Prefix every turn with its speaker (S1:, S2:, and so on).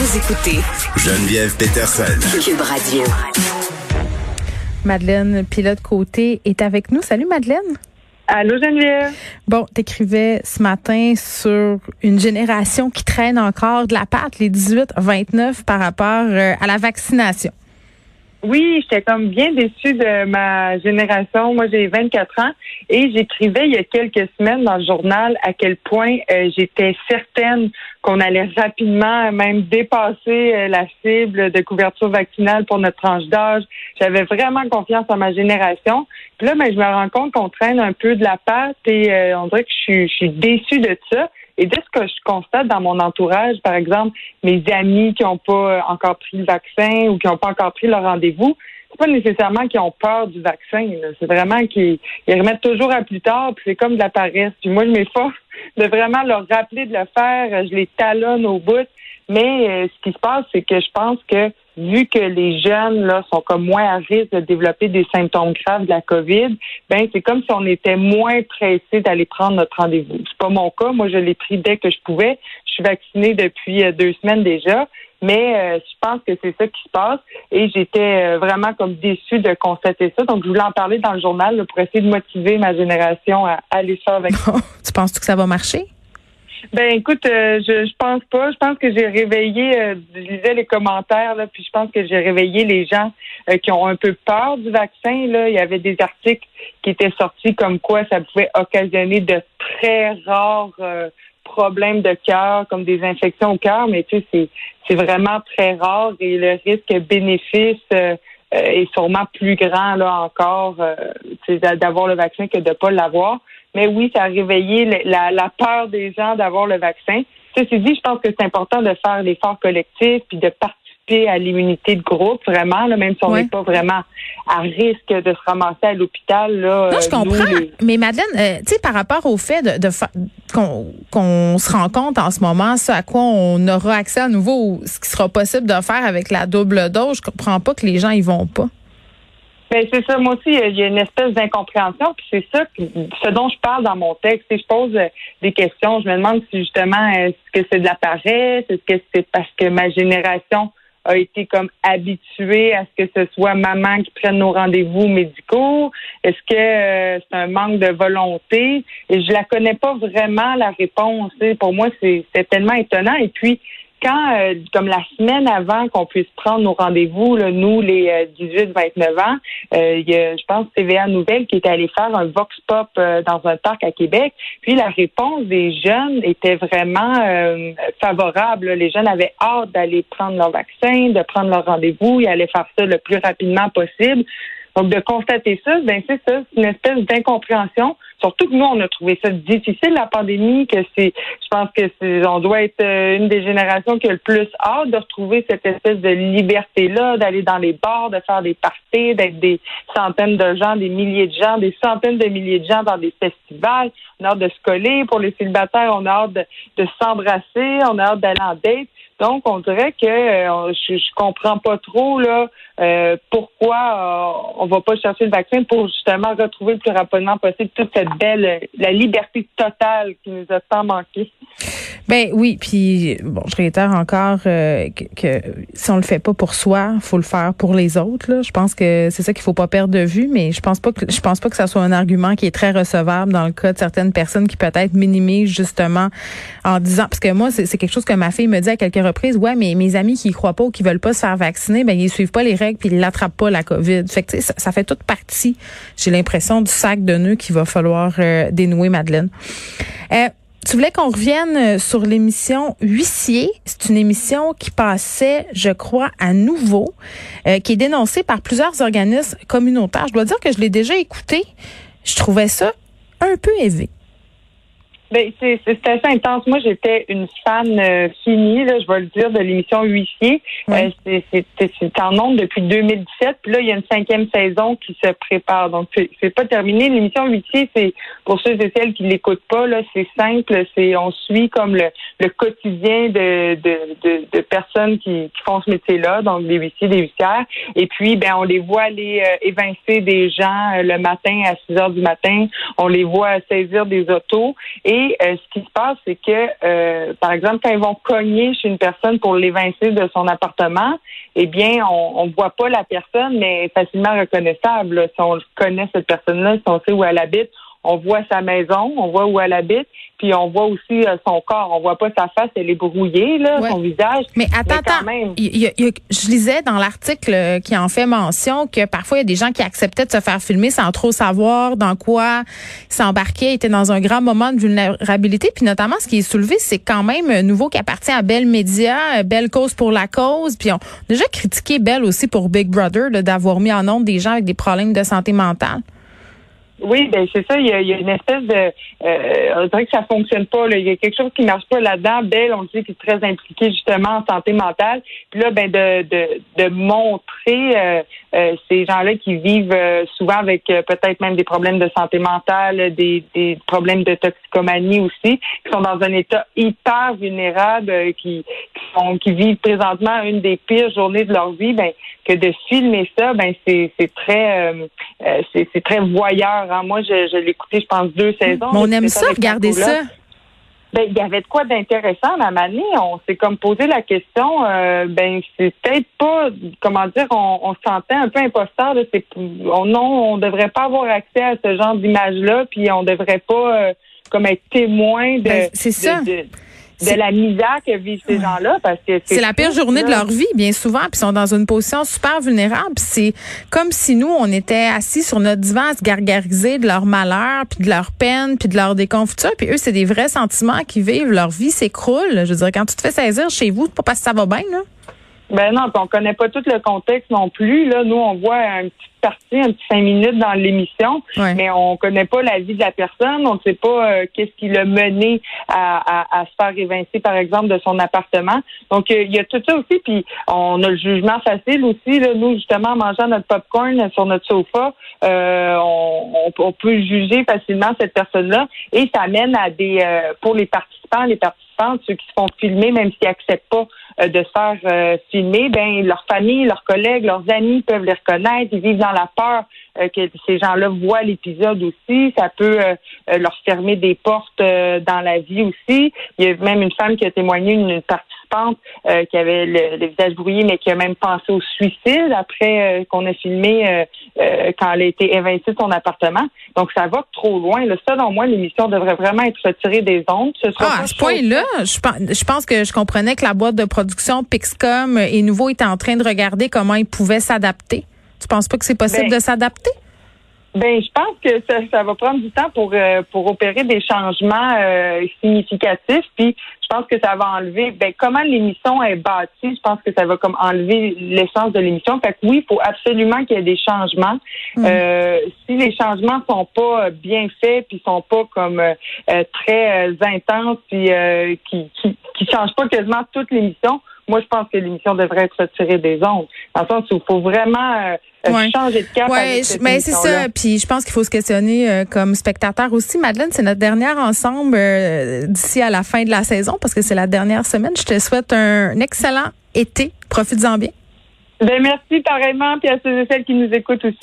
S1: Vous écoutez
S2: Geneviève Peterson.
S1: Cube Radio.
S3: Madeleine Pilote Côté est avec nous. Salut Madeleine.
S4: Allô Geneviève.
S3: Bon, t'écrivais ce matin sur une génération qui traîne encore de la patte, les 18-29 par rapport euh, à la vaccination.
S4: Oui, j'étais comme bien déçue de ma génération. Moi, j'ai 24 ans et j'écrivais il y a quelques semaines dans le journal à quel point euh, j'étais certaine qu'on allait rapidement même dépasser euh, la cible de couverture vaccinale pour notre tranche d'âge. J'avais vraiment confiance en ma génération. Puis là, ben, je me rends compte qu'on traîne un peu de la patte et euh, on dirait que je suis, je suis déçue de ça. Et de ce que je constate dans mon entourage, par exemple, mes amis qui n'ont pas encore pris le vaccin ou qui n'ont pas encore pris leur rendez-vous, c'est pas nécessairement qu'ils ont peur du vaccin. C'est vraiment qu'ils remettent toujours à plus tard, puis c'est comme de la paresse. Puis moi, je m'efforce de vraiment leur rappeler de le faire. Je les talonne au bout. Mais euh, ce qui se passe, c'est que je pense que vu que les jeunes là sont comme moins à risque de développer des symptômes graves de la COVID, ben c'est comme si on était moins pressé d'aller prendre notre rendez-vous. C'est pas mon cas. Moi, je l'ai pris dès que je pouvais. Je suis vaccinée depuis euh, deux semaines déjà. Mais euh, je pense que c'est ça qui se passe et j'étais vraiment comme déçue de constater ça. Donc, je voulais en parler dans le journal pour essayer de motiver ma génération à, aller faire avec
S3: tu penses que ça va marcher?
S4: Ben écoute, euh, je, je pense pas. Je pense que j'ai réveillé, euh, je lisais les commentaires, là, puis je pense que j'ai réveillé les gens euh, qui ont un peu peur du vaccin. Là. Il y avait des articles qui étaient sortis comme quoi ça pouvait occasionner de très rares problèmes de cœur, comme des infections au cœur, mais tu sais, c'est, vraiment très rare et le risque bénéfice est sûrement plus grand là encore d'avoir le vaccin que de pas l'avoir. Mais oui, ça a réveillé la, la peur des gens d'avoir le vaccin. Ceci dit, je pense que c'est important de faire l'effort collectif puis de participer à l'immunité de groupe, vraiment, là, même si on n'est pas vraiment à risque de se ramasser à l'hôpital. Là,
S3: non, je euh, comprends. Mais Madeleine, euh, tu sais, par rapport au fait de, de qu'on se rend compte en ce moment, ce à quoi on aura accès à nouveau, ce qui sera possible de faire avec la double dose, je comprends pas que les gens y vont pas.
S4: Ben c'est ça. Moi aussi, il y a une espèce d'incompréhension. Puis c'est ça, ce dont je parle dans mon texte. Si je pose euh, des questions, je me demande si justement est-ce que c'est de la paresse, est-ce que c'est parce que ma génération a été comme habituée à ce que ce soit maman qui prenne nos rendez-vous médicaux. Est-ce que euh, c'est un manque de volonté? Et je la connais pas vraiment la réponse. Pour moi, c'est tellement étonnant. Et puis quand, euh, comme la semaine avant qu'on puisse prendre nos rendez-vous, nous, les 18-29 euh, ans, euh, il y a, je pense, TVA Nouvelle qui est allé faire un vox pop dans un parc à Québec. Puis la réponse des jeunes était vraiment favorable. Les jeunes avaient hâte d'aller prendre leur vaccin, de prendre leur rendez-vous. Ils allaient faire ça le plus rapidement possible. Donc, de constater ça, ben c'est ça, c'est une espèce d'incompréhension. Surtout que nous, on a trouvé ça difficile, la pandémie, que c'est, je pense que c'est, on doit être euh, une des générations qui a le plus hâte de retrouver cette espèce de liberté-là, d'aller dans les bars, de faire des parties, d'être des centaines de gens, des milliers de gens, des centaines de milliers de gens dans des festivals. On a hâte de se coller. Pour les célibataires, on a hâte de, de s'embrasser, on a hâte d'aller en date. Donc, on dirait que euh, je, comprends pas trop là euh, pourquoi euh, on va pas chercher le vaccin pour justement retrouver le plus rapidement possible toute cette belle la liberté totale qui nous a tant manqué.
S3: Ben oui, puis bon, je réitère encore que, que, si on le fait pas pour soi, faut le faire pour les autres. Là. Je pense que c'est ça qu'il faut pas perdre de vue, mais je pense pas que je pense pas que ça soit un argument qui est très recevable dans le cas de certaines personnes qui peut-être minimisent justement en disant parce que moi c'est quelque chose que ma fille me dit à quelques reprises. Ouais, mais mes amis qui y croient pas ou qui veulent pas se faire vacciner, ben ils suivent pas les règles puis ils l'attrapent pas la COVID. Fait que ça, ça fait toute partie. J'ai l'impression du sac de nœuds qu'il va falloir euh, dénouer, Madeleine. Euh, tu voulais qu'on revienne euh, sur l'émission Huissier. C'est une émission qui passait, je crois, à nouveau, qui est dénoncée par plusieurs organismes communautaires. Je dois dire que je l'ai déjà écouté. Je trouvais ça un peu élevé.
S4: Ben, c'est assez intense. Moi, j'étais une fan euh, finie, là, je vais le dire, de l'émission Huissier. Euh, c'est en nombre depuis 2017. Puis là, il y a une cinquième saison qui se prépare. Donc, c'est pas terminé. L'émission Huissier, c'est pour ceux et celles qui l'écoutent pas, là, c'est simple. C'est on suit comme le, le quotidien de, de, de, de personnes qui, qui, font ce métier-là, donc des huissiers, des huissières. Et puis, ben, on les voit aller euh, évincer des gens le matin à 6 heures du matin. On les voit saisir des autos. Et Et euh, ce qui se passe, c'est que, euh, par exemple, quand ils vont cogner chez une personne pour l'évincer de son appartement, eh bien, on ne voit pas la personne, mais facilement reconnaissable. Si on connaît cette personne-là, si on sait où elle habite, on voit sa maison, on voit où elle habite, puis on voit aussi euh, son corps. On voit pas sa face, elle est brouillée, là, son visage.
S3: Mais attends, attends. je lisais dans l'article euh, qui en fait mention que parfois il y a des gens qui acceptaient de se faire filmer sans trop savoir dans quoi s'embarquer, étaient dans un grand moment de vulnérabilité. Puis notamment, ce qui est soulevé, c'est quand même un nouveau qui appartient à Belle Média, Belle Cause pour la cause. Puis on a déjà critiqué Belle aussi pour Big Brother d'avoir mis en nombre des gens avec des problèmes de santé mentale.
S4: Oui, ben c'est ça. Il y, a, une espèce de, euh, on dirait que ça fonctionne pas. Là. Il y a quelque chose qui marche pas là-dedans. Belle, on dit, qui est très impliquée justement en santé mentale. Puis là, ben de de, de montrer euh, euh, ces gens-là qui vivent euh, souvent avec peut-être même des problèmes de santé mentale, des, des problèmes de toxicomanie aussi, qui sont dans un état hyper vulnérable, qui qui, sont, qui vivent présentement une des pires journées de leur vie. Ben que de filmer ça, ben c'est c'est très c'est très voyeur Hein. Moi, je, je l'ai écouté, je pense, deux saisons.
S3: on aime ça, regarder ça.
S4: Ben, il y avait de quoi d'intéressant à année. On s'est comme posé la question, euh, ben, c'est peut-être pas, comment dire, on, se sentait un peu imposteur. de on, non, on devrait pas avoir accès à ce genre d'image-là, puis on devrait pas, euh, comme être témoin de.
S3: Ben, c'est ça
S4: de la misère que vivent ces gens-là parce que
S3: c'est la pire journée de leur vie bien souvent puis ils sont dans une position super vulnérable c'est comme si nous on était assis sur notre divan à se gargariser de leur malheur puis de leur peine puis de leur déconfiture puis eux c'est des vrais sentiments qui vivent leur vie s'écroule. Je veux dire quand tu te fais saisir chez vous c'est pas parce que ça va bien là
S4: ben non, on connaît pas tout le contexte non plus. Là, nous, on voit un petit partie, un petit cinq minutes dans l'émission, mais on connaît pas la vie de la personne. On ne sait pas euh, qu'est-ce qui l'a mené à, à, à, se faire évincer, par exemple, de son appartement. Donc, euh, il y a tout ça aussi. Puis, on a le jugement facile aussi. Là, nous, justement, en mangeant notre popcorn sur notre sofa, euh, on, on, peut juger facilement cette personne-là. Et ça mène à des, pour les participants, les ceux qui se font filmer, même s'ils acceptent pas euh, de faire euh, filmer, ben leur famille, leurs collègues, leurs amis peuvent les reconnaître. Ils vivent dans la peur euh, que ces gens-là voient l'épisode aussi. Ça peut leur fermer des portes dans la vie aussi. Il y a même une femme qui a témoigné, une participante qui avait le, visage brouillé, mais qui a même pensé au suicide après qu'on a filmé quand elle a été évincée de son appartement. Donc ça va trop loin. Là. Selon moi, l'émission devrait vraiment être retirée des ondes.
S3: Ce ah, à ce point-là, je pense que je comprenais que la boîte de production Pixcom et Nouveau est en train de regarder comment ils pouvaient s'adapter. Tu penses pas que c'est possible ben, de s'adapter?
S4: Ben, je pense que ça, ça, va prendre du temps pour euh, pour opérer des changements euh, significatifs. Puis, je pense que ça va enlever. Ben, comment l'émission est bâtie, je pense que ça va comme enlever l'essence de l'émission. Fait que oui, il faut absolument qu'il y ait des changements. Mm. Euh, si les changements sont pas bien faits, puis sont pas comme très intenses, puis qui, qui qui changent pas quasiment toute l'émission, moi, je pense que l'émission devrait être retirée des ondes. Dans le sens où il faut vraiment euh, changer de cap. Oui,
S3: mais c'est ça. Puis je pense qu'il faut se questionner euh, comme spectateur aussi. Madeleine, c'est notre dernière ensemble euh, d'ici à la fin de la saison parce que c'est la dernière semaine. Je te souhaite un excellent été. Profites-en bien.
S4: Ben merci pareillement, puis à ceux et celles qui nous écoutent aussi.